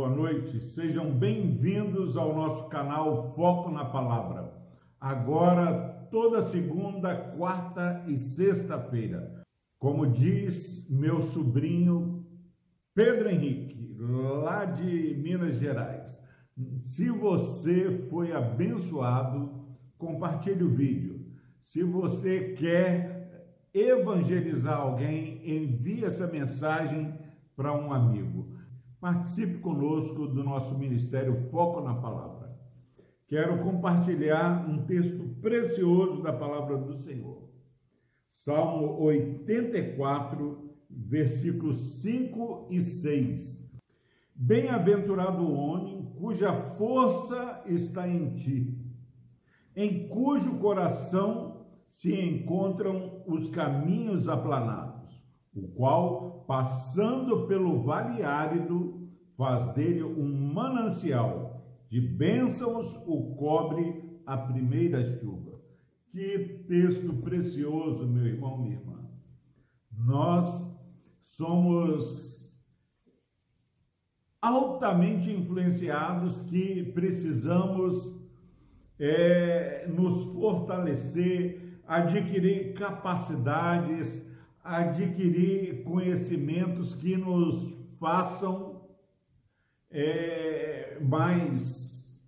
boa noite. Sejam bem-vindos ao nosso canal Foco na Palavra. Agora, toda segunda, quarta e sexta-feira. Como diz meu sobrinho Pedro Henrique, lá de Minas Gerais. Se você foi abençoado, compartilhe o vídeo. Se você quer evangelizar alguém, envie essa mensagem para um amigo. Participe conosco do nosso ministério Foco na Palavra. Quero compartilhar um texto precioso da palavra do Senhor. Salmo 84, versículos 5 e 6. Bem-aventurado o homem cuja força está em ti, em cujo coração se encontram os caminhos aplanados, o qual, passando pelo vale árido, faz dele um manancial, de bênçãos o cobre a primeira chuva. Que texto precioso, meu irmão, minha irmã. Nós somos altamente influenciados que precisamos é, nos fortalecer, adquirir capacidades, adquirir conhecimentos que nos façam é, mais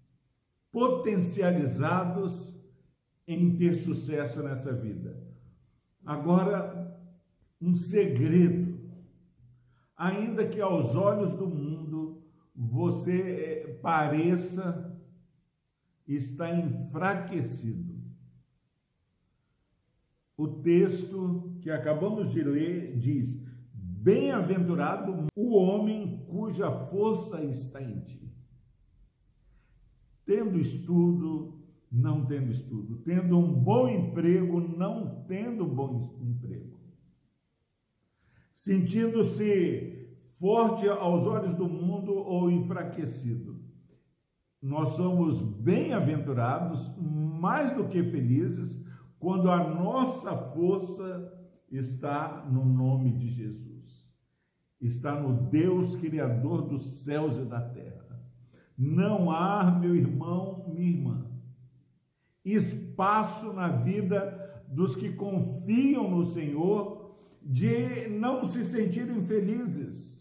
potencializados em ter sucesso nessa vida. Agora, um segredo, ainda que aos olhos do mundo você é, pareça estar enfraquecido. O texto que acabamos de ler diz: Bem-aventurado o homem cuja força está em ti. Tendo estudo, não tendo estudo, tendo um bom emprego, não tendo bom emprego, sentindo-se forte aos olhos do mundo ou enfraquecido. Nós somos bem-aventurados, mais do que felizes, quando a nossa força está no nome de Jesus, está no Deus Criador dos céus e da terra. Não há, meu irmão, minha irmã, espaço na vida dos que confiam no Senhor de não se sentirem felizes.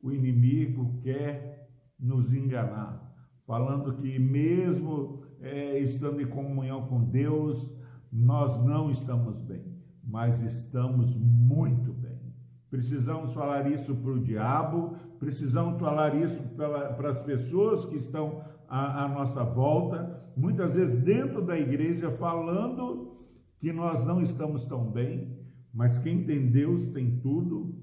O inimigo quer nos enganar, falando que mesmo é, estando em comunhão com Deus, nós não estamos bem, mas estamos muito bem. Precisamos falar isso para o diabo, precisamos falar isso para, as pessoas que estão à, à nossa volta, muitas vezes dentro da igreja, falando que nós não estamos tão bem, mas quem tem Deus tem tudo.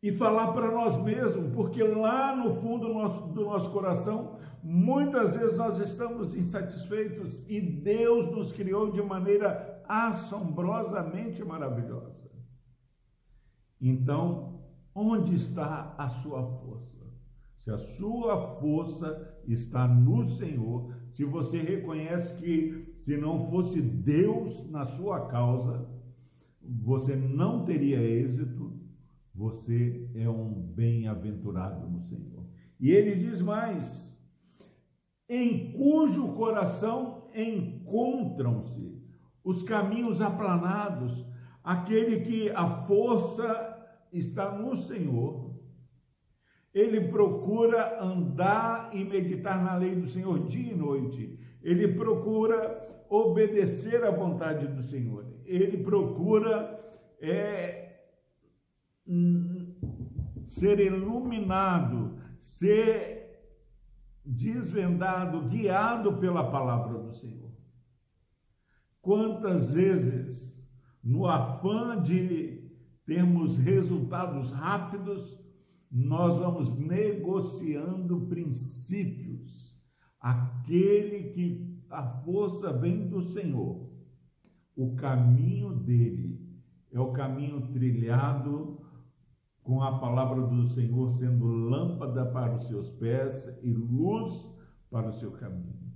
E falar para nós mesmos, porque lá no fundo do nosso, do nosso coração Muitas vezes nós estamos insatisfeitos e Deus nos criou de maneira assombrosamente maravilhosa. Então, onde está a sua força? Se a sua força está no Senhor, se você reconhece que se não fosse Deus na sua causa, você não teria êxito, você é um bem-aventurado no Senhor. E ele diz mais: em cujo coração encontram-se os caminhos aplanados, aquele que a força está no Senhor. Ele procura andar e meditar na lei do Senhor dia e noite. Ele procura obedecer à vontade do Senhor. Ele procura é, ser iluminado, ser desvendado, guiado pela palavra do Senhor. Quantas vezes, no afã de termos resultados rápidos, nós vamos negociando princípios. Aquele que a força vem do Senhor, o caminho dele é o caminho trilhado com a palavra do Senhor sendo lâmpada para os seus pés e luz para o seu caminho.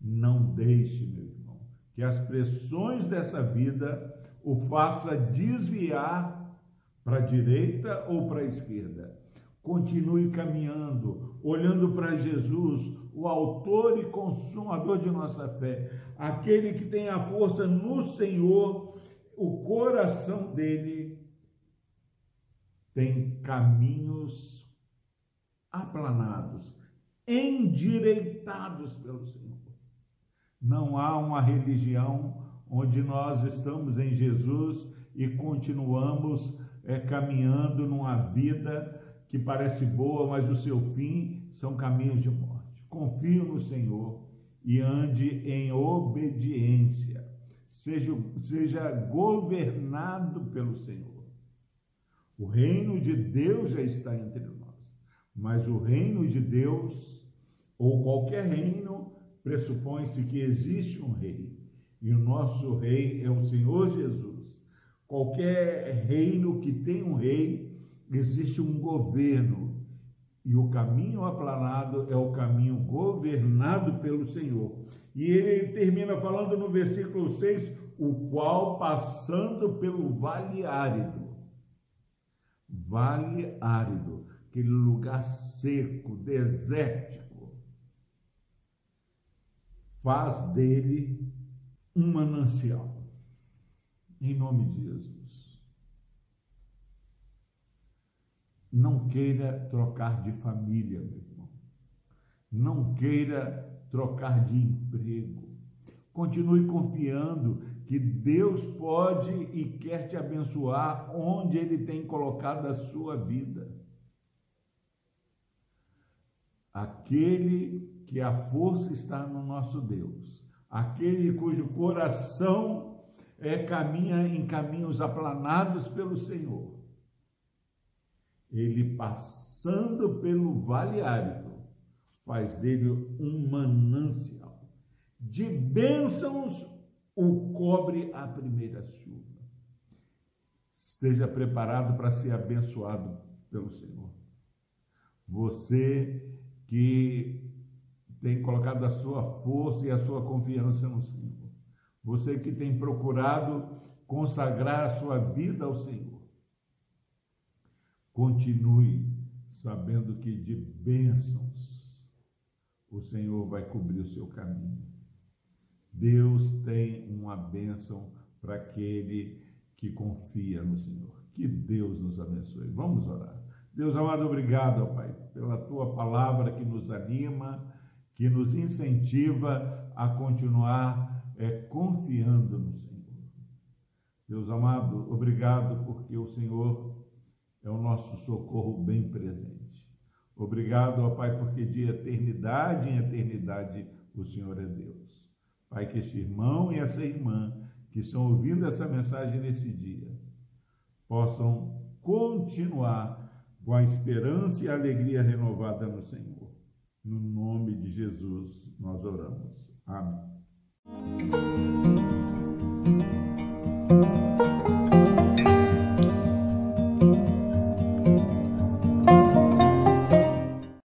Não deixe, meu irmão, que as pressões dessa vida o faça desviar para a direita ou para a esquerda. Continue caminhando, olhando para Jesus, o autor e consumador de nossa fé, aquele que tem a força no Senhor, o coração dele tem caminhos aplanados, endireitados pelo Senhor. Não há uma religião onde nós estamos em Jesus e continuamos é, caminhando numa vida que parece boa, mas o seu fim são caminhos de morte. Confie no Senhor e ande em obediência. Seja, seja governado pelo Senhor. O reino de Deus já está entre nós, mas o reino de Deus, ou qualquer reino, pressupõe-se que existe um rei. E o nosso rei é o Senhor Jesus. Qualquer reino que tem um rei, existe um governo. E o caminho aplanado é o caminho governado pelo Senhor. E ele termina falando no versículo 6: o qual passando pelo vale árido. Vale árido, aquele lugar seco, desértico faz dele um manancial. Em nome de Jesus. Não queira trocar de família, meu irmão. Não queira trocar de emprego. Continue confiando que Deus pode e quer te abençoar onde Ele tem colocado a sua vida. Aquele que a força está no nosso Deus, aquele cujo coração é caminha em caminhos aplanados pelo Senhor. Ele passando pelo vale árido, faz dele um manancial. De bênçãos o cobre a primeira chuva. Esteja preparado para ser abençoado pelo Senhor. Você que tem colocado a sua força e a sua confiança no Senhor. Você que tem procurado consagrar a sua vida ao Senhor. Continue sabendo que de bênçãos o Senhor vai cobrir o seu caminho. Deus tem uma bênção para aquele que confia no Senhor. Que Deus nos abençoe. Vamos orar. Deus amado, obrigado, Pai, pela tua palavra que nos anima que nos incentiva a continuar é, confiando no Senhor. Deus amado, obrigado porque o Senhor é o nosso socorro bem presente. Obrigado, ó Pai, porque de eternidade em eternidade o Senhor é Deus. Pai, que este irmão e essa irmã que estão ouvindo essa mensagem nesse dia possam continuar com a esperança e a alegria renovada no Senhor. No nome de Jesus nós oramos. Amém.